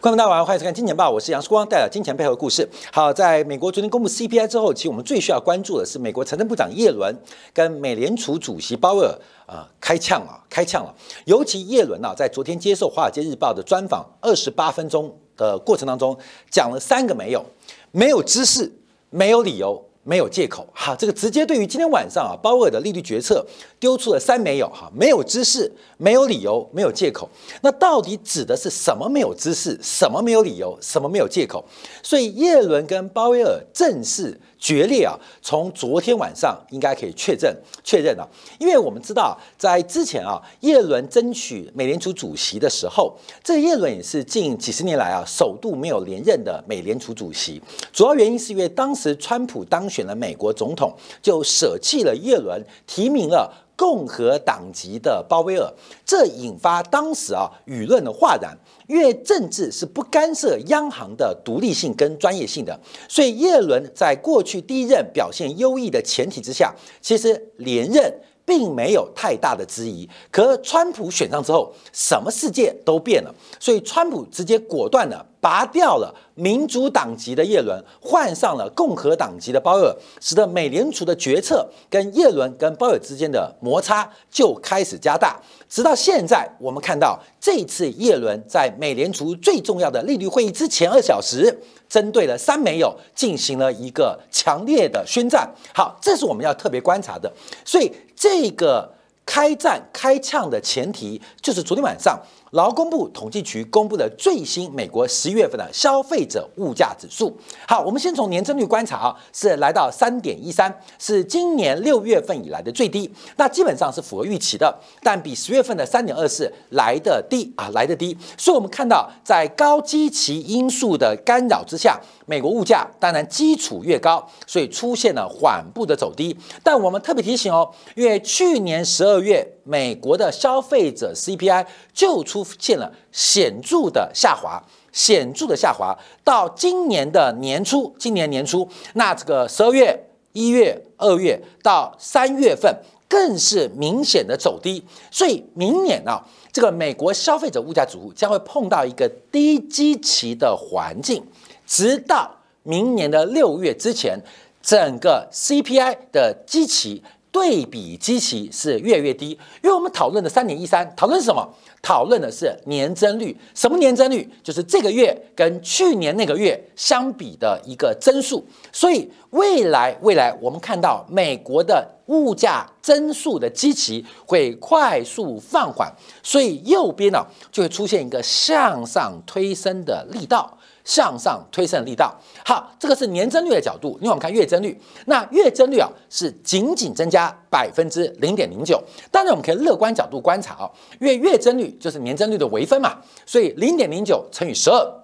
观众大家好，欢迎收看《金钱报》，我是杨世光，带来金钱背后的故事。好，在美国昨天公布 CPI 之后，其实我们最需要关注的是美国财政部长耶伦跟美联储主席鲍威尔啊开呛啊，开呛了。尤其耶伦啊，在昨天接受《华尔街日报》的专访二十八分钟的过程当中，讲了三个没有，没有知识，没有理由。没有借口，哈，这个直接对于今天晚上啊鲍威尔的利率决策丢出了三没有，哈，没有知识，没有理由，没有借口。那到底指的是什么？没有知识，什么没有理由，什么没有借口？所以耶伦跟鲍威尔正式。决裂啊！从昨天晚上应该可以确认确认了，因为我们知道，在之前啊，耶伦争取美联储主席的时候，这耶伦也是近几十年来啊，首度没有连任的美联储主席。主要原因是因为当时川普当选了美国总统，就舍弃了耶伦，提名了共和党籍的鲍威尔，这引发当时啊舆论的哗然。因为政治是不干涉央行的独立性跟专业性的，所以耶伦在过去第一任表现优异的前提之下，其实连任并没有太大的质疑。可川普选上之后，什么世界都变了，所以川普直接果断的拔掉了民主党籍的耶伦，换上了共和党籍的鲍尔，使得美联储的决策跟耶伦跟鲍尔之间的摩擦就开始加大。直到现在，我们看到这次叶伦在美联储最重要的利率会议之前二小时，针对了三没有进行了一个强烈的宣战。好，这是我们要特别观察的。所以这个开战开枪的前提，就是昨天晚上。劳工部统计局公布的最新美国十一月份的消费者物价指数。好，我们先从年增率观察啊，是来到三点一三，是今年六月份以来的最低。那基本上是符合预期的，但比十月份的三点二四来的低啊，来的低。所以我们看到，在高基期因素的干扰之下，美国物价当然基础越高，所以出现了缓步的走低。但我们特别提醒哦，因为去年十二月美国的消费者 CPI 就出。现了显著的下滑，显著的下滑，到今年的年初，今年年初，那这个十二月、一月、二月到三月份，更是明显的走低。所以明年啊，这个美国消费者物价指数将会碰到一个低基期的环境，直到明年的六月之前，整个 CPI 的基期对比基期是越来越低。因为我们讨论的三点一三，讨论什么？讨论的是年增率，什么年增率？就是这个月跟去年那个月相比的一个增速。所以未来未来，我们看到美国的物价增速的基期会快速放缓，所以右边呢就会出现一个向上推升的力道。向上推升的力道，好，这个是年增率的角度，因为我们看月增率，那月增率啊是仅仅增加百分之零点零九，当然我们可以乐观角度观察啊，因为月增率就是年增率的微分嘛，所以零点零九乘以十二。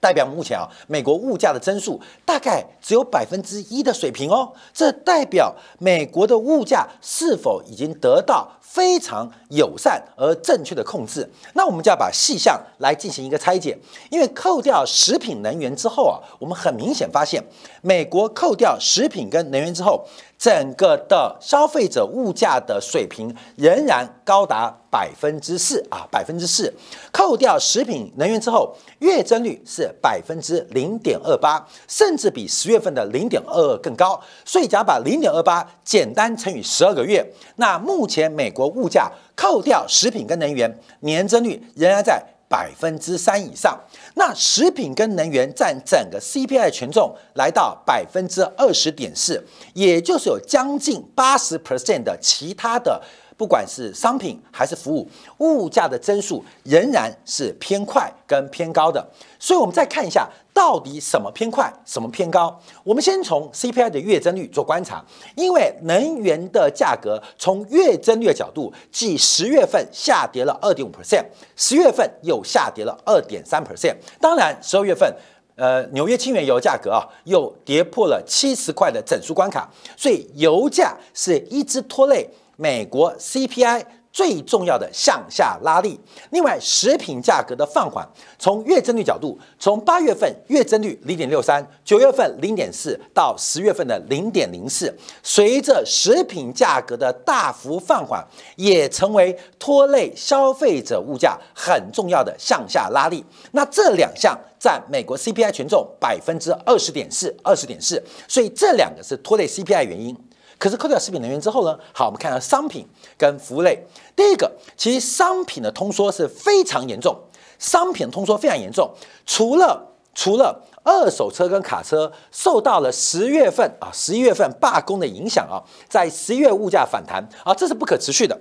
代表目前啊，美国物价的增速大概只有百分之一的水平哦。这代表美国的物价是否已经得到非常友善而正确的控制？那我们就要把细项来进行一个拆解。因为扣掉食品能源之后啊，我们很明显发现，美国扣掉食品跟能源之后。整个的消费者物价的水平仍然高达百分之四啊，百分之四，扣掉食品能源之后，月增率是百分之零点二八，甚至比十月份的零点二二更高。所以，假把零点二八简单乘以十二个月，那目前美国物价扣掉食品跟能源，年增率仍然在。百分之三以上，那食品跟能源占整个 CPI 权重来到百分之二十点四，也就是有将近八十 percent 的其他的。不管是商品还是服务，物价的增速仍然是偏快跟偏高的。所以，我们再看一下，到底什么偏快，什么偏高？我们先从 CPI 的月增率做观察，因为能源的价格从月增率的角度，即十月份下跌了二点五 percent，十月份又下跌了二点三 percent。当然，十二月份，呃，纽约轻原油价格啊，又跌破了七十块的整数关卡，所以油价是一直拖累。美国 CPI 最重要的向下拉力。另外，食品价格的放缓，从月增率角度，从八月份月增率零点六三，九月份零点四，到十月份的零点零四，随着食品价格的大幅放缓，也成为拖累消费者物价很重要的向下拉力。那这两项占美国 CPI 权重百分之二十点四，二十点四，所以这两个是拖累 CPI 原因。可是扣掉食品能源之后呢？好，我们看到商品跟服务类。第一个，其实商品的通缩是非常严重，商品通缩非常严重。除了除了二手车跟卡车受到了十月份啊十一月份罢工的影响啊，在十一月物价反弹啊，这是不可持续的，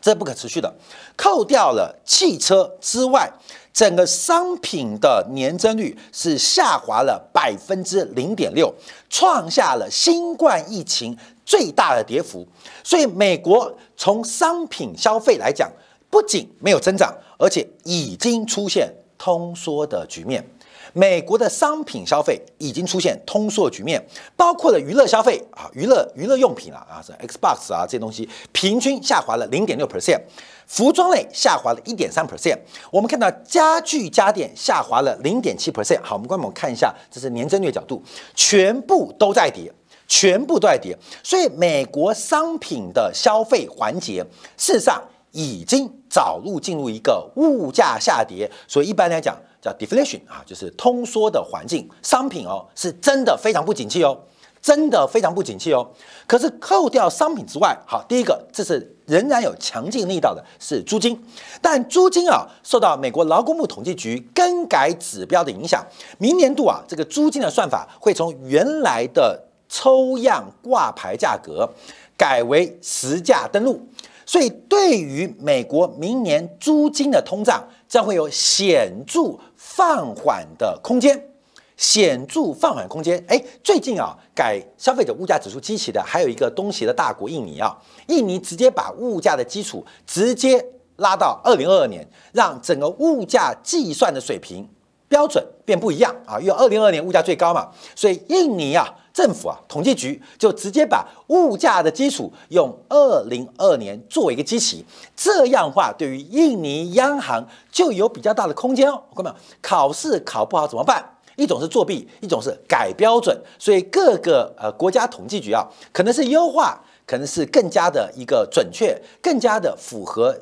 这是不可持续的。扣掉了汽车之外。整个商品的年增率是下滑了百分之零点六，创下了新冠疫情最大的跌幅。所以，美国从商品消费来讲，不仅没有增长，而且已经出现通缩的局面。美国的商品消费已经出现通缩局面，包括了娱乐消费啊，娱乐娱乐用品啊啊，是 Xbox 啊这些东西，平均下滑了零点六 percent，服装类下滑了一点三 percent，我们看到家具家电下滑了零点七 percent。好，我们观众看一下，这是年增率角度，全部都在跌，全部都在跌，所以美国商品的消费环节事实上已经早入进入一个物价下跌，所以一般来讲。叫 deflation 啊，就是通缩的环境，商品哦是真的非常不景气哦，真的非常不景气哦。可是扣掉商品之外，好，第一个这是仍然有强劲力道的是租金，但租金啊受到美国劳工部统计局更改指标的影响，明年度啊这个租金的算法会从原来的抽样挂牌价格改为实价登录。所以，对于美国明年租金的通胀，将会有显著放缓的空间，显著放缓空间。哎，最近啊，改消费者物价指数基期的还有一个东协的大国印尼啊，印尼直接把物价的基础直接拉到二零二二年，让整个物价计算的水平标准变不一样啊，因为二零二二年物价最高嘛，所以印尼啊。政府啊，统计局就直接把物价的基础用二零二年作为一个基期，这样话对于印尼央行就有比较大的空间哦。各位？考试考不好怎么办？一种是作弊，一种是改标准。所以各个呃国家统计局啊，可能是优化，可能是更加的一个准确，更加的符合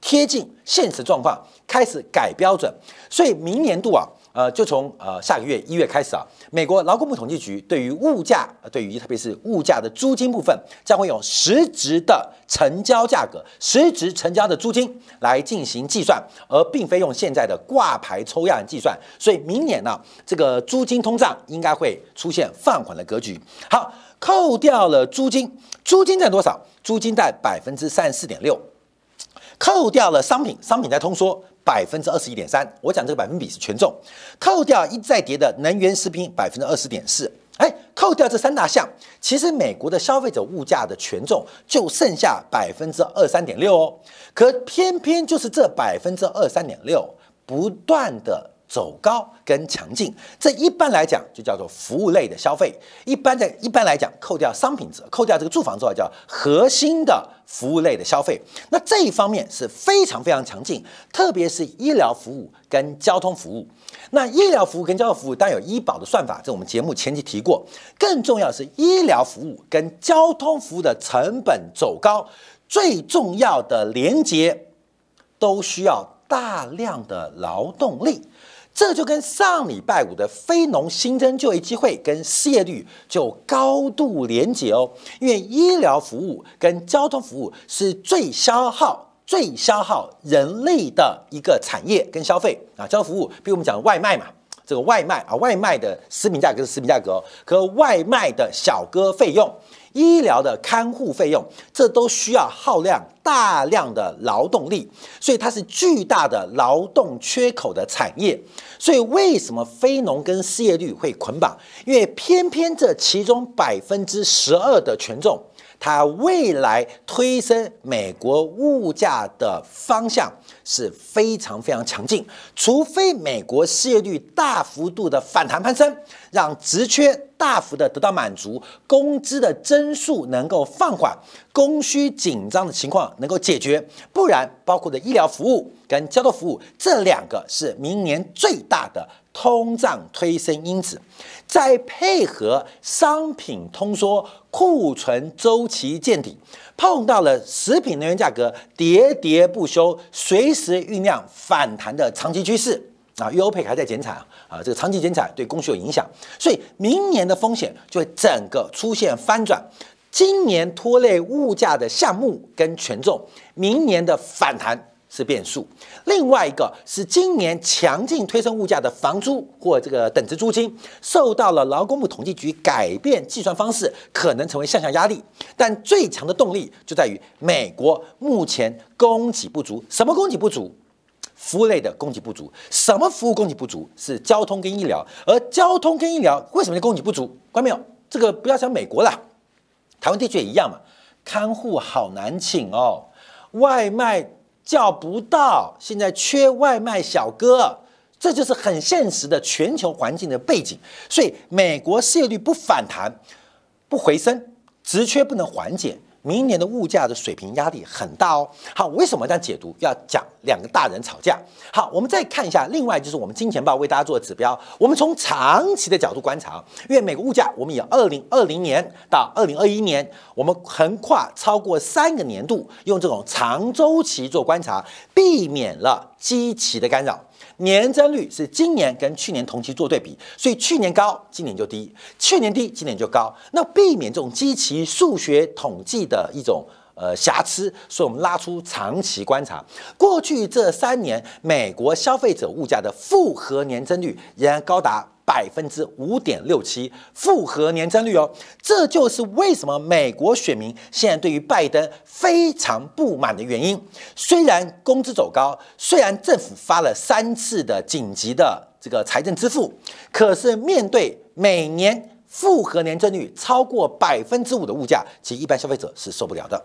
贴近现实状况，开始改标准。所以明年度啊。呃，就从呃下个月一月开始啊，美国劳工部统计局对于物价，对于特别是物价的租金部分，将会用实质的成交价格、实质成交的租金来进行计算，而并非用现在的挂牌抽样计算。所以明年呢，这个租金通胀应该会出现放缓的格局。好，扣掉了租金，租金占多少？租金在百分之三十四点六，扣掉了商品，商品在通缩。百分之二十一点三，我讲这个百分比是权重，扣掉一再跌的能源食品百分之二十点四，哎，扣掉这三大项，其实美国的消费者物价的权重就剩下百分之二三点六哦，可偏偏就是这百分之二三点六不断的。走高跟强劲，这一般来讲就叫做服务类的消费。一般在一般来讲，扣掉商品之扣掉这个住房之后，叫核心的服务类的消费。那这一方面是非常非常强劲，特别是医疗服务跟交通服务。那医疗服务跟交通服务当然有医保的算法，这我们节目前期提过。更重要是医疗服务跟交通服务的成本走高，最重要的连接都需要大量的劳动力。这就跟上礼拜五的非农新增就业机会跟失业率就高度连结哦，因为医疗服务跟交通服务是最消耗、最消耗人力的一个产业跟消费啊。交通服务，比如我们讲外卖嘛，这个外卖啊，外卖的食品价格是食品价格，可外卖的小哥费用。医疗的看护费用，这都需要耗量大量的劳动力，所以它是巨大的劳动缺口的产业。所以为什么非农跟失业率会捆绑？因为偏偏这其中百分之十二的权重，它未来推升美国物价的方向是非常非常强劲，除非美国失业率大幅度的反弹攀升，让职缺大幅的得到满足，工资的增速能够放缓，供需紧张的情况能够解决，不然包括的医疗服务跟交通服务这两个是明年最大的。通胀推升因子，再配合商品通缩、库存周期见底，碰到了食品能源价格喋喋不休、随时酝酿反弹的长期趋势啊，欧佩还在减产啊，这个长期减产对供需有影响，所以明年的风险就会整个出现翻转。今年拖累物价的项目跟权重，明年的反弹。是变数，另外一个是今年强劲推升物价的房租或这个等值租金，受到了劳工部统计局改变计算方式，可能成为向下压力。但最强的动力就在于美国目前供给不足，什么供给不足？服务类的供给不足，什么服务供给不足？是交通跟医疗。而交通跟医疗为什么供给不足？关没有？这个不要想美国了，台湾地区也一样嘛，看护好难请哦，外卖。叫不到，现在缺外卖小哥，这就是很现实的全球环境的背景。所以，美国失业率不反弹、不回升，职缺不能缓解。明年的物价的水平压力很大哦。好，为什么这样解读？要讲两个大人吵架。好，我们再看一下，另外就是我们金钱豹为大家做的指标。我们从长期的角度观察，因为美国物价，我们以二零二零年到二零二一年，我们横跨超过三个年度，用这种长周期做观察，避免了基期的干扰。年增率是今年跟去年同期做对比，所以去年高，今年就低；去年低，今年就高。那避免这种基期数学统计的一种呃瑕疵，所以我们拉出长期观察，过去这三年美国消费者物价的复合年增率仍然高达。百分之五点六七复合年增率哦，这就是为什么美国选民现在对于拜登非常不满的原因。虽然工资走高，虽然政府发了三次的紧急的这个财政支付，可是面对每年复合年增率超过百分之五的物价，其实一般消费者是受不了的。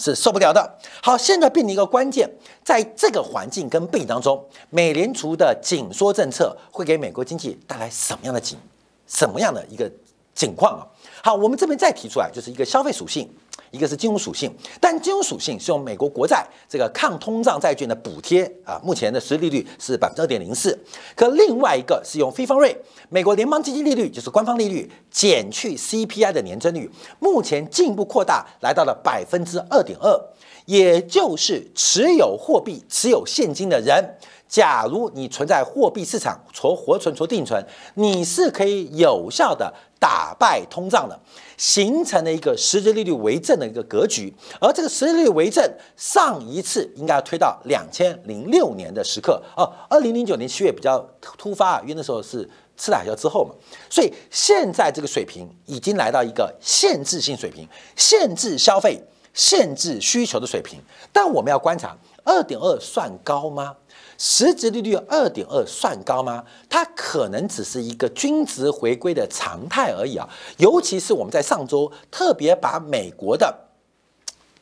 是受不了的。好，现在变成一个关键，在这个环境跟背景当中，美联储的紧缩政策会给美国经济带来什么样的景，什么样的一个景况啊？好，我们这边再提出来，就是一个消费属性。一个是金融属性，但金融属性是用美国国债这个抗通胀债券的补贴啊，目前的实际利率是百分之二点零四。可另外一个是用非方瑞，美国联邦基金利率就是官方利率减去 CPI 的年增率，目前进一步扩大来到了百分之二点二。也就是持有货币、持有现金的人，假如你存在货币市场，除活存、除定存，你是可以有效的打败通胀的。形成了一个实质利率为正的一个格局，而这个实质利率为正，上一次应该要推到两千零六年的时刻。哦，二零零九年七月比较突发，因为那时候是次贷海啸之后嘛，所以现在这个水平已经来到一个限制性水平，限制消费、限制需求的水平，但我们要观察二点二算高吗？实质利率二点二算高吗？它可能只是一个均值回归的常态而已啊！尤其是我们在上周特别把美国的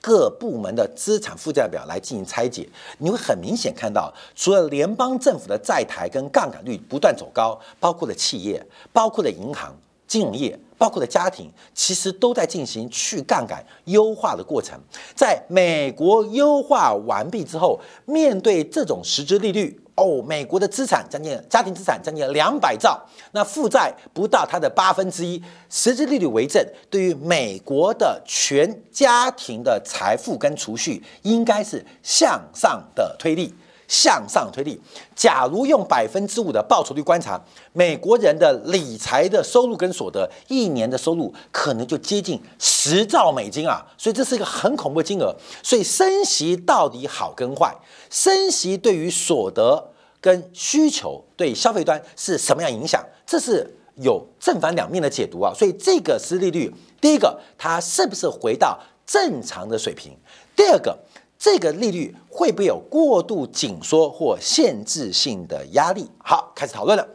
各部门的资产负债表来进行拆解，你会很明显看到，除了联邦政府的债台跟杠杆率不断走高，包括了企业，包括了银行。金融业包括的家庭，其实都在进行去杠杆优化的过程。在美国优化完毕之后，面对这种实质利率，哦，美国的资产将近家庭资产将近两百兆，那负债不到它的八分之一，实质利率为正，对于美国的全家庭的财富跟储蓄，应该是向上的推力。向上推力，假如用百分之五的报酬率观察，美国人的理财的收入跟所得，一年的收入可能就接近十兆美金啊！所以这是一个很恐怖的金额。所以升息到底好跟坏？升息对于所得跟需求对消费端是什么样影响？这是有正反两面的解读啊！所以这个失利率，第一个它是不是回到正常的水平？第二个。这个利率会不会有过度紧缩或限制性的压力？好，开始讨论了。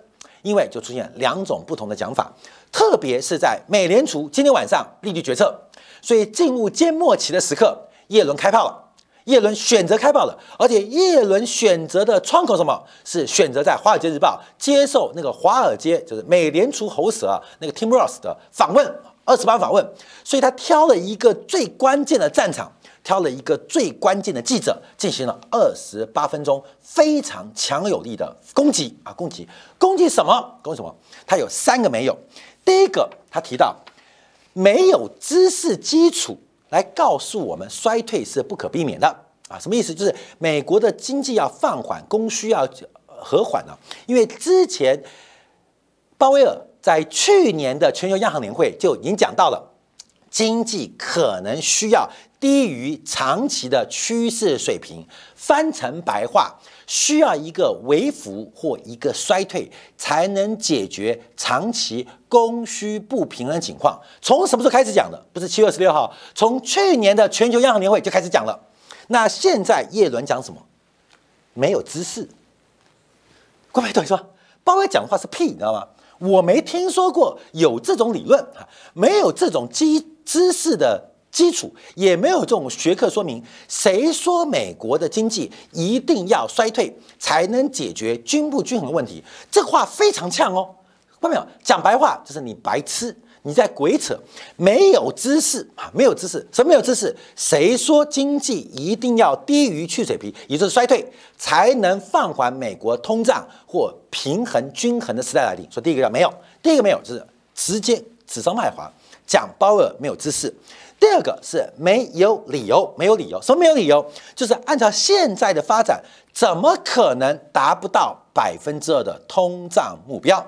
因为就出现两种不同的讲法，特别是在美联储今天晚上利率决策，所以进入缄默期的时刻，叶伦开炮了。叶伦选择开炮了，而且叶伦选择的窗口什么是选择在《华尔街日报》接受那个华尔街就是美联储喉舌那个 Tim Ross 的访问，二十八访问，所以他挑了一个最关键的战场，挑了一个最关键的记者，进行了二十八分钟非常强有力的攻击啊攻击攻击什么攻击什么？他有三个没有，第一个他提到没有知识基础。来告诉我们，衰退是不可避免的啊！什么意思？就是美国的经济要放缓，供需要和缓了。因为之前鲍威尔在去年的全球央行年会就已经讲到了，经济可能需要低于长期的趋势水平。翻成白话。需要一个微幅或一个衰退，才能解决长期供需不平衡情况。从什么时候开始讲的？不是七月十六号，从去年的全球央行年会就开始讲了。那现在叶伦讲什么？没有知识。各位同学说，鲍威讲的话是屁，你知道吗？我没听说过有这种理论啊，没有这种基知识的。基础也没有这种学科说明，谁说美国的经济一定要衰退才能解决均不均衡的问题？这话非常呛哦，看到没有？讲白话就是你白痴，你在鬼扯，没有知识啊，没有知识，什么没有知识？谁说经济一定要低于去水平，也就是衰退，才能放缓美国通胀或平衡均衡的时代来临？说第一个叫没有，第一个没有就是直接指桑骂槐，讲鲍尔没有知识。第二个是没有理由，没有理由，什么没有理由？就是按照现在的发展，怎么可能达不到百分之二的通胀目标？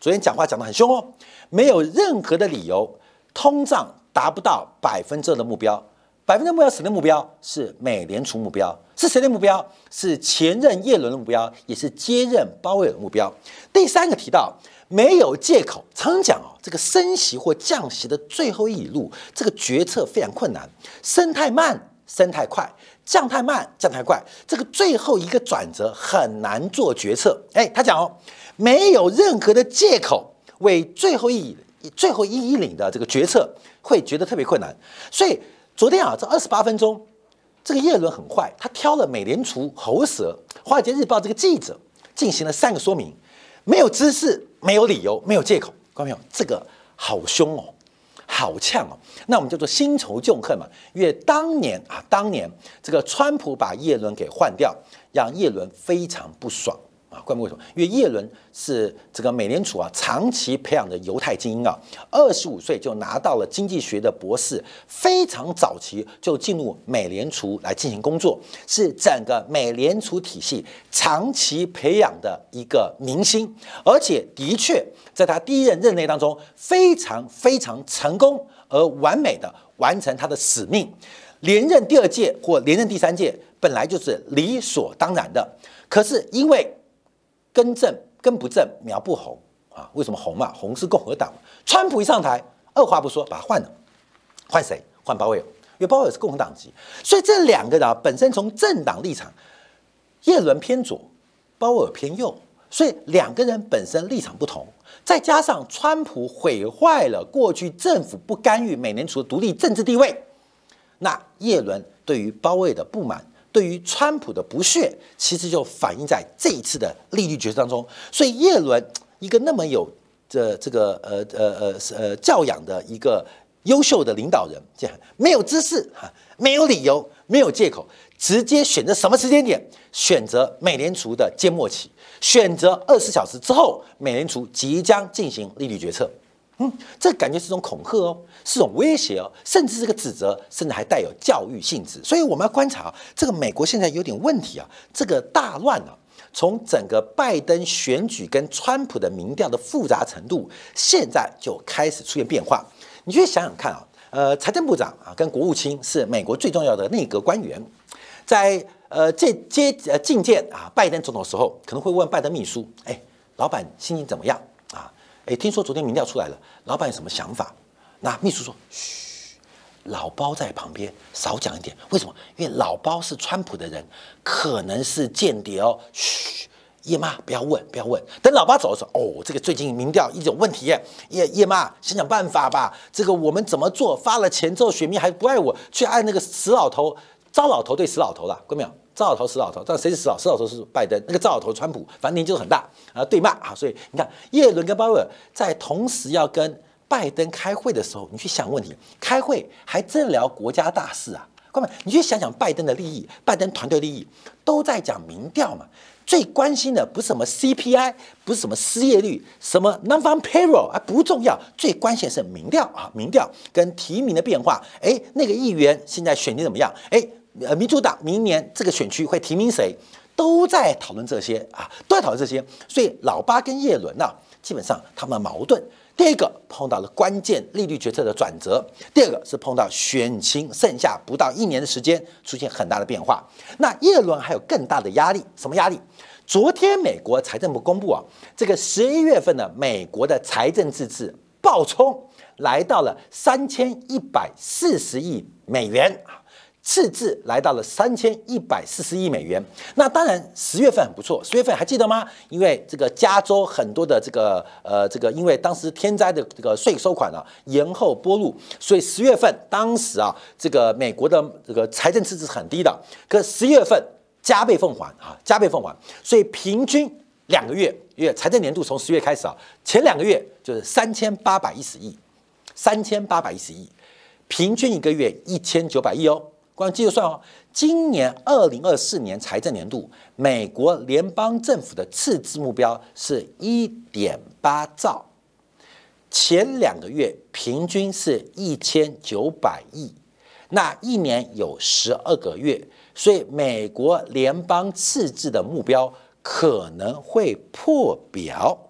昨天讲话讲得很凶哦，没有任何的理由，通胀达不到百分之二的目标。百分之目标谁的目标？是美联储目标，是谁的目标？是前任耶伦的目标，也是接任鲍威尔的目标。第三个提到。没有借口，常常讲哦，这个升息或降息的最后一路，这个决策非常困难，升太慢，升太快，降太慢，降太快，这个最后一个转折很难做决策。哎，他讲哦，没有任何的借口为最后一最后一一领的这个决策会觉得特别困难。所以昨天啊，这二十八分钟，这个叶伦很坏，他挑了美联储喉舌《华尔街日报》这个记者进行了三个说明。没有知识，没有理由，没有借口，各位朋友？这个好凶哦，好呛哦。那我们叫做新仇旧恨嘛。因为当年啊，当年这个川普把叶伦给换掉，让叶伦非常不爽。啊，关键为什么？因为叶伦是这个美联储啊长期培养的犹太精英啊，二十五岁就拿到了经济学的博士，非常早期就进入美联储来进行工作，是整个美联储体系长期培养的一个明星，而且的确在他第一任任内当中非常非常成功而完美的完成他的使命，连任第二届或连任第三届本来就是理所当然的，可是因为根正根不正苗不红啊？为什么红嘛？红是共和党。川普一上台，二话不说把他换了，换谁？换鲍威尔，因为鲍威尔是共和党籍，所以这两个人本身从政党立场，叶伦偏左，鲍威尔偏右，所以两个人本身立场不同。再加上川普毁坏了过去政府不干预美联储的独立政治地位，那叶伦对于鲍威尔的不满。对于川普的不屑，其实就反映在这一次的利率决策当中。所以叶伦一个那么有这这个呃呃呃呃教养的一个优秀的领导人，这样没有知识哈，没有理由，没有借口，直接选择什么时间点？选择美联储的缄默期，选择二十小时之后，美联储即将进行利率决策。嗯，这感觉是种恐吓哦，是种威胁哦，甚至是个指责，甚至还带有教育性质。所以我们要观察啊这个美国现在有点问题啊，这个大乱啊，从整个拜登选举跟川普的民调的复杂程度，现在就开始出现变化。你去想想看啊，呃，财政部长啊跟国务卿是美国最重要的内阁官员，在呃这接呃觐见啊拜登总统的时候，可能会问拜登秘书，哎，老板心情怎么样？哎，听说昨天民调出来了，老板有什么想法？那秘书说：“嘘，老包在旁边，少讲一点。为什么？因为老包是川普的人，可能是间谍哦。嘘，叶妈不要问，不要问。等老爸走的时候，哦，这个最近民调一直有问题耶。叶叶妈想想办法吧。这个我们怎么做？发了钱之后，选民还不爱我，去爱那个死老头。糟老头对死老头了，看到没有？糟老头死老头，但谁是死老？死老头是拜登，那个糟老头川普，反正年纪都很大啊，对骂啊。所以你看，耶伦跟鲍威尔在同时要跟拜登开会的时候，你去想问题，开会还真聊国家大事啊？哥们，你去想想拜登的利益，拜登团队利益都在讲民调嘛。最关心的不是什么 CPI，不是什么失业率，什么 non-farm payroll 啊不重要，最关键是民调啊，民调跟提名的变化。哎，那个议员现在选情怎么样？哎。呃，民主党明年这个选区会提名谁，都在讨论这些啊，都在讨论这些。所以老八跟叶伦呢，基本上他们矛盾。第一个碰到了关键利率决策的转折，第二个是碰到选情剩下不到一年的时间出现很大的变化。那叶伦还有更大的压力，什么压力？昨天美国财政部公布啊，这个十一月份的美国的财政赤字暴冲，来到了三千一百四十亿美元。赤字来到了三千一百四十亿美元。那当然，十月份很不错。十月份还记得吗？因为这个加州很多的这个呃这个，因为当时天灾的这个税收款啊延后拨入，所以十月份当时啊这个美国的这个财政赤字是很低的。可十月份加倍奉还啊，加倍奉还，所以平均两个月，因为财政年度从十月开始啊，前两个月就是三千八百一十亿，三千八百一十亿，平均一个月一千九百亿哦。光计算哦，今年二零二四年财政年度，美国联邦政府的赤字目标是一点八兆，前两个月平均是一千九百亿，那一年有十二个月，所以美国联邦赤字的目标可能会破表。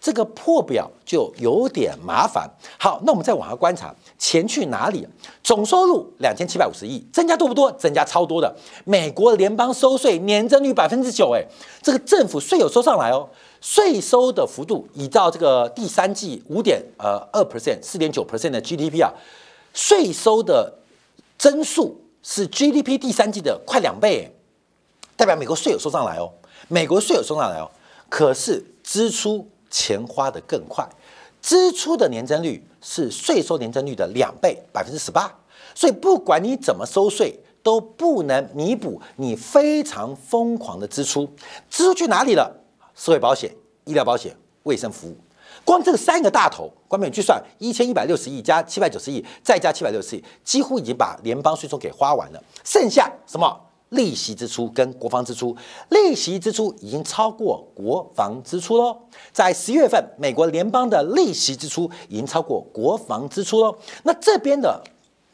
这个破表就有点麻烦。好，那我们再往下观察，钱去哪里？总收入两千七百五十亿，增加多不多？增加超多的。美国联邦收税年增率百分之九，哎，这个政府税有收上来哦。税收的幅度，依照这个第三季五点呃二 percent、四点九 percent 的 GDP 啊，税收的增速是 GDP 第三季的快两倍，代表美国税有收上来哦。美国税有收上来哦，可是支出。钱花得更快，支出的年增率是税收年增率的两倍，百分之十八。所以不管你怎么收税，都不能弥补你非常疯狂的支出。支出去哪里了？社会保险、医疗保险、卫生服务，光这三个大头，光美去算一千一百六十亿加七百九十亿，再加七百六十亿，几乎已经把联邦税收给花完了。剩下什么？利息支出跟国防支出，利息支出已经超过国防支出喽。在十月份，美国联邦的利息支出已经超过国防支出喽。那这边的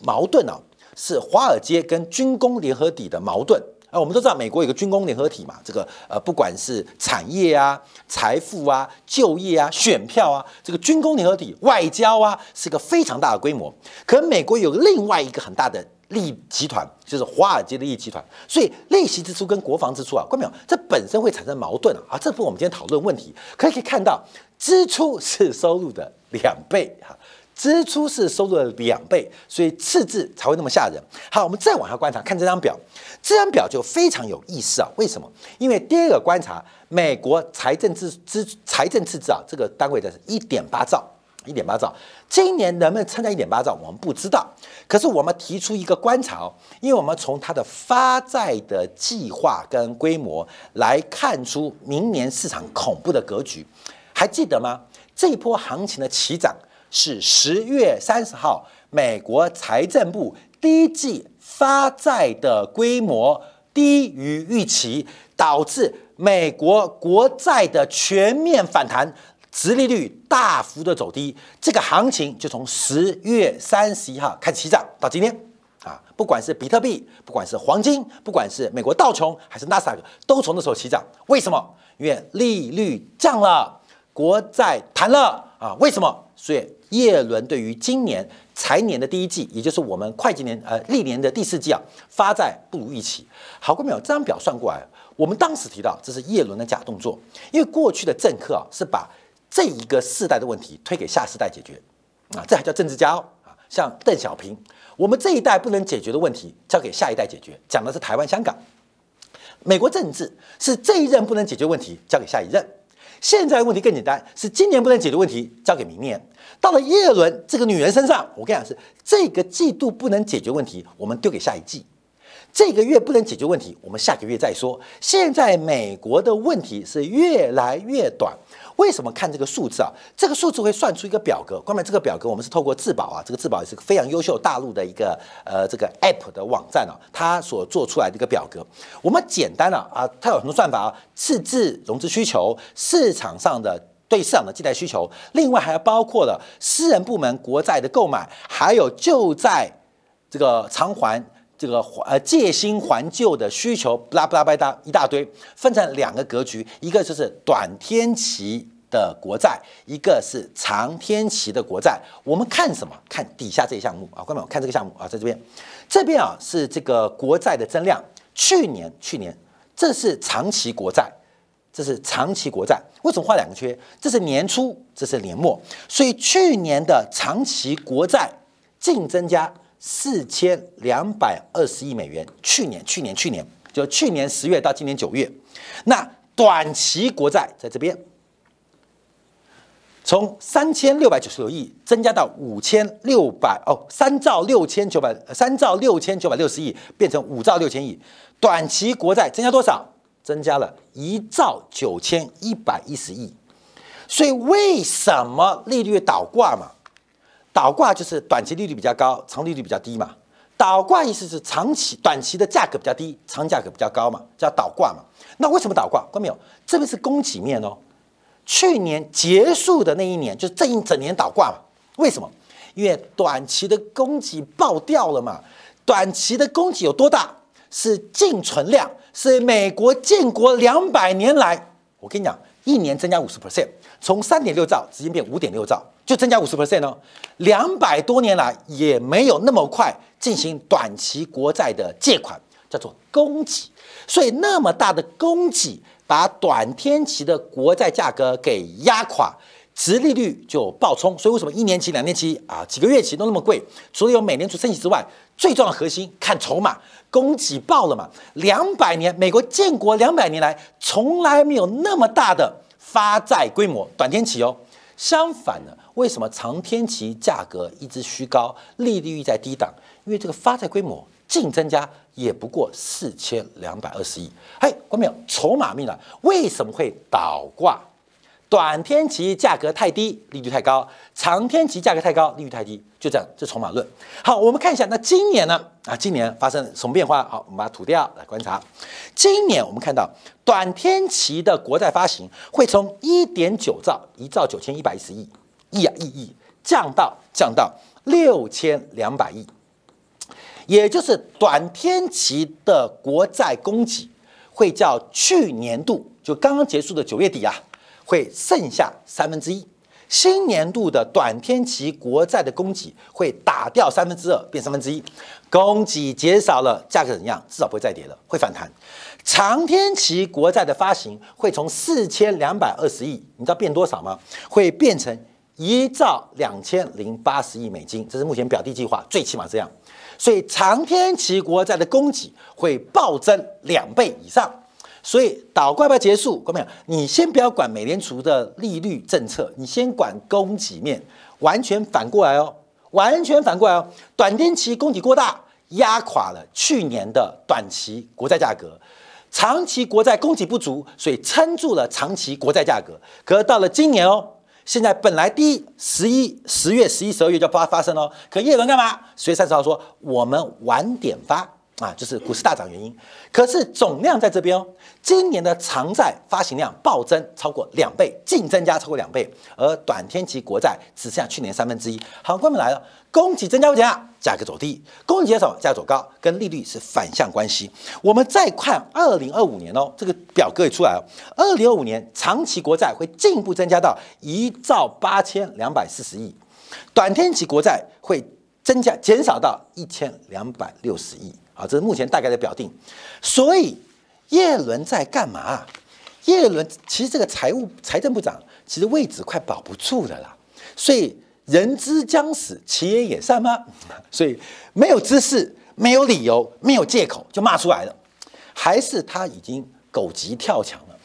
矛盾呢，是华尔街跟军工联合体的矛盾啊。我们都知道，美国有个军工联合体嘛，这个呃，不管是产业啊、财富啊、就业啊、选票啊，这个军工联合体、外交啊，是个非常大的规模。可美国有另外一个很大的。利益集团就是华尔街的利益集团，所以利息支出跟国防支出啊，关没有？这本身会产生矛盾啊！啊，这不我们今天讨论问题，可以可以看到，支出是收入的两倍哈，支出是收入的两倍，所以赤字才会那么吓人。好，我们再往下观察，看这张表，这张表就非常有意思啊！为什么？因为第二个观察，美国财政支支财政赤字啊，这个单位的是一点八兆。一点八兆，今年能不能撑在一点八兆，我们不知道。可是我们提出一个观察哦，因为我们从它的发债的计划跟规模来看出明年市场恐怖的格局。还记得吗？这波行情的起涨是十月三十号，美国财政部第一季发债的规模低于预期，导致美国国债的全面反弹。殖利率大幅的走低，这个行情就从十月三十一号开始起涨到今天啊，不管是比特币，不管是黄金，不管是美国道琼还是纳斯达克，都从那时候起涨。为什么？因为利率降了，国债谈了啊？为什么？所以叶伦对于今年财年的第一季，也就是我们会计年呃历年的第四季啊，发债不如预期。好过没有？这张表算过来，我们当时提到这是叶伦的假动作，因为过去的政客啊是把这一个世代的问题推给下世代解决，啊，这还叫政治家哦啊！像邓小平，我们这一代不能解决的问题交给下一代解决，讲的是台湾、香港。美国政治是这一任不能解决问题，交给下一任；现在问题更简单，是今年不能解决问题，交给明年。到了耶伦这个女人身上，我跟你讲是这个季度不能解决问题，我们丢给下一季。这个月不能解决问题，我们下个月再说。现在美国的问题是越来越短，为什么看这个数字啊？这个数字会算出一个表格，关于这个表格我们是透过自保啊，这个自保也是非常优秀大陆的一个呃这个 app 的网站啊，它所做出来的一个表格。我们简单了啊，它有很多算法啊，赤字融资需求、市场上的对市场的借贷需求，另外还包括了私人部门国债的购买，还有就在这个偿还。这个呃借新还旧的需求，巴拉不拉巴拉一大堆，分成两个格局，一个就是短天期的国债，一个是长天期的国债。我们看什么？看底下这一项目啊，观众看这个项目啊，在这边，这边啊是这个国债的增量。去年去年这是长期国债，这是长期国债。为什么画两个圈？这是年初，这是年末，所以去年的长期国债净增加。四千两百二十亿美元，去年去年去年就去年十月到今年九月，那短期国债在这边，从三千六百九十六亿增加到五千六百哦，三兆六千九百三兆六千九百六十亿变成五兆六千亿，短期国债增加多少？增加了一兆九千一百一十亿，所以为什么利率倒挂嘛？倒挂就是短期利率比较高，长利率比较低嘛。倒挂意思是长期短期的价格比较低，长价格比较高嘛，叫倒挂嘛。那为什么倒挂？看到没有？这边是供给面哦。去年结束的那一年，就是这一整年倒挂嘛。为什么？因为短期的供给爆掉了嘛。短期的供给有多大？是净存量，是美国建国两百年来，我跟你讲，一年增加五十 percent，从三点六兆直接变五点六兆。就增加五十 percent 哦，两百多年来也没有那么快进行短期国债的借款，叫做供给，所以那么大的供给把短天期的国债价格给压垮，殖利率就暴冲。所以为什么一年期、两年期啊、几个月期都那么贵？除了有美联储升息之外，最重要的核心看筹码，供给爆了嘛？两百年，美国建国两百年来从来没有那么大的发债规模，短天期哦。相反呢，为什么长天期价格一直虚高，利率在低档？因为这个发债规模净增加也不过四千两百二十亿。嘿，关没有？筹码密了，为什么会倒挂？短天期价格太低，利率太高；长天期价格太高，利率太低。就这样，这筹码论。好，我们看一下，那今年呢？啊，今年发生什么变化？好，我们把它涂掉来观察。今年我们看到短天期的国债发行会从一点九兆一兆九千一百一十亿亿啊亿亿降到降到六千两百亿，也就是短天期的国债供给会较去年度就刚刚结束的九月底啊。会剩下三分之一，新年度的短天期国债的供给会打掉三分之二，变三分之一，供给减少了，价格怎样？至少不会再跌了，会反弹。长天期国债的发行会从四千两百二十亿，你知道变多少吗？会变成一兆两千零八十亿美金，这是目前表弟计划，最起码这样。所以长天期国债的供给会暴增两倍以上。所以倒挂要结束，各位没有？你先不要管美联储的利率政策，你先管供给面，完全反过来哦，完全反过来哦。短天期供给过大，压垮了去年的短期国债价格；长期国债供给不足，所以撑住了长期国债价格。可是到了今年哦，现在本来第一十一十月、十一、十二月就发发生哦，可叶伦干嘛？十月三十号说我们晚点发。啊，就是股市大涨原因。可是总量在这边哦，今年的长债发行量暴增超过两倍，净增加超过两倍，而短天期国债只剩下去年三分之一。好，关门来了，供给增加不增加？价格走低，供给减少，价格走高，跟利率是反向关系。我们再看二零二五年哦，这个表格也出来了。二零二五年长期国债会进一步增加到一兆八千两百四十亿，短天期国债会增加减少到一千两百六十亿。啊，这是目前大概的表定，所以叶伦在干嘛？叶伦其实这个财务财政部长其实位置快保不住的啦，所以人之将死，其言也善吗？所以没有知识，没有理由，没有借口就骂出来了。还是他已经狗急跳墙了？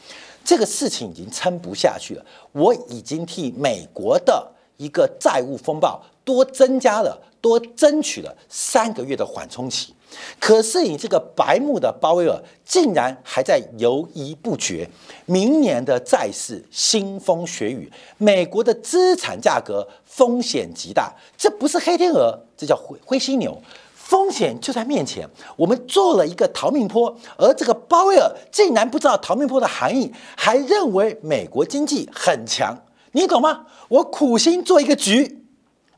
这个事情已经撑不下去了。我已经替美国的一个债务风暴多增加了，多争取了三个月的缓冲期。可是你这个白目的鲍威尔竟然还在犹疑不决，明年的债市腥风血雨，美国的资产价格风险极大，这不是黑天鹅，这叫灰灰犀牛，风险就在面前。我们做了一个逃命坡，而这个鲍威尔竟然不知道逃命坡的含义，还认为美国经济很强，你懂吗？我苦心做一个局，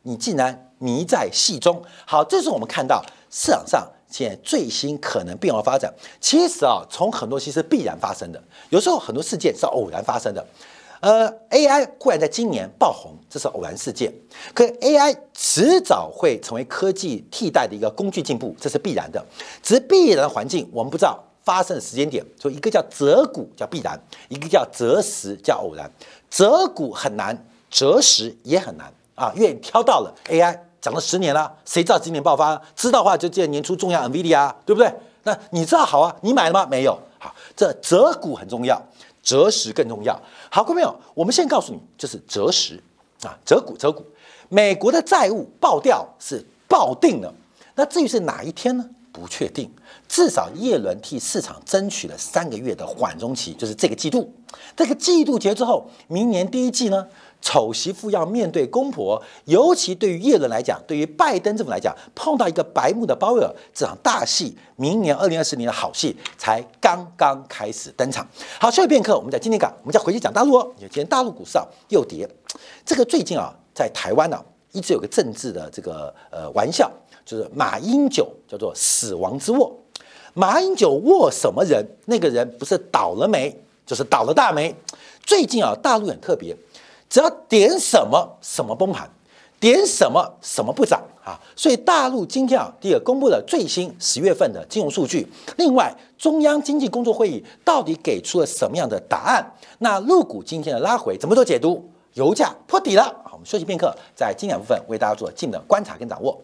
你竟然迷在戏中。好，这是我们看到市场上。现在最新可能变化发展，其实啊，从很多其实必然发生的，有时候很多事件是偶然发生的。呃，AI 忽然在今年爆红，这是偶然事件。可 AI 迟早会成为科技替代的一个工具进步，这是必然的。只是必然的环境，我们不知道发生的时间点。所以一个叫择股叫必然，一个叫择时叫偶然。择股很难，择时也很难啊，因为挑到了 AI。讲了十年了，谁知道今年爆发？知道的话就记得年初重要 NVIDIA，对不对？那你知道好啊？你买了吗？没有。好，这择股很重要，择时更重要。好，各位朋友，我们先告诉你，就是择时啊，择股择股。美国的债务爆掉是爆定了，那至于是哪一天呢？不确定。至少叶伦替市场争取了三个月的缓冲期，就是这个季度。这个季度结之后，明年第一季呢？丑媳妇要面对公婆，尤其对于耶伦来讲，对于拜登政府来讲，碰到一个白目的鲍威尔，这场大戏，明年二零二四年的好戏才刚刚开始登场。好，休息片刻，我们在今天港，我们再回去讲大陆哦。今天大陆股市啊又跌，这个最近啊，在台湾呢一直有个政治的这个呃玩笑，就是马英九叫做死亡之握，马英九握什么人？那个人不是倒了霉，就是倒了大霉。最近啊，大陆很特别。只要点什么什么崩盘，点什么什么不涨啊！所以大陆今天啊，第二公布了最新十月份的金融数据。另外，中央经济工作会议到底给出了什么样的答案？那陆股今天的拉回怎么做解读？油价破底了。好，我们休息片刻，在精讲部分为大家做进的观察跟掌握。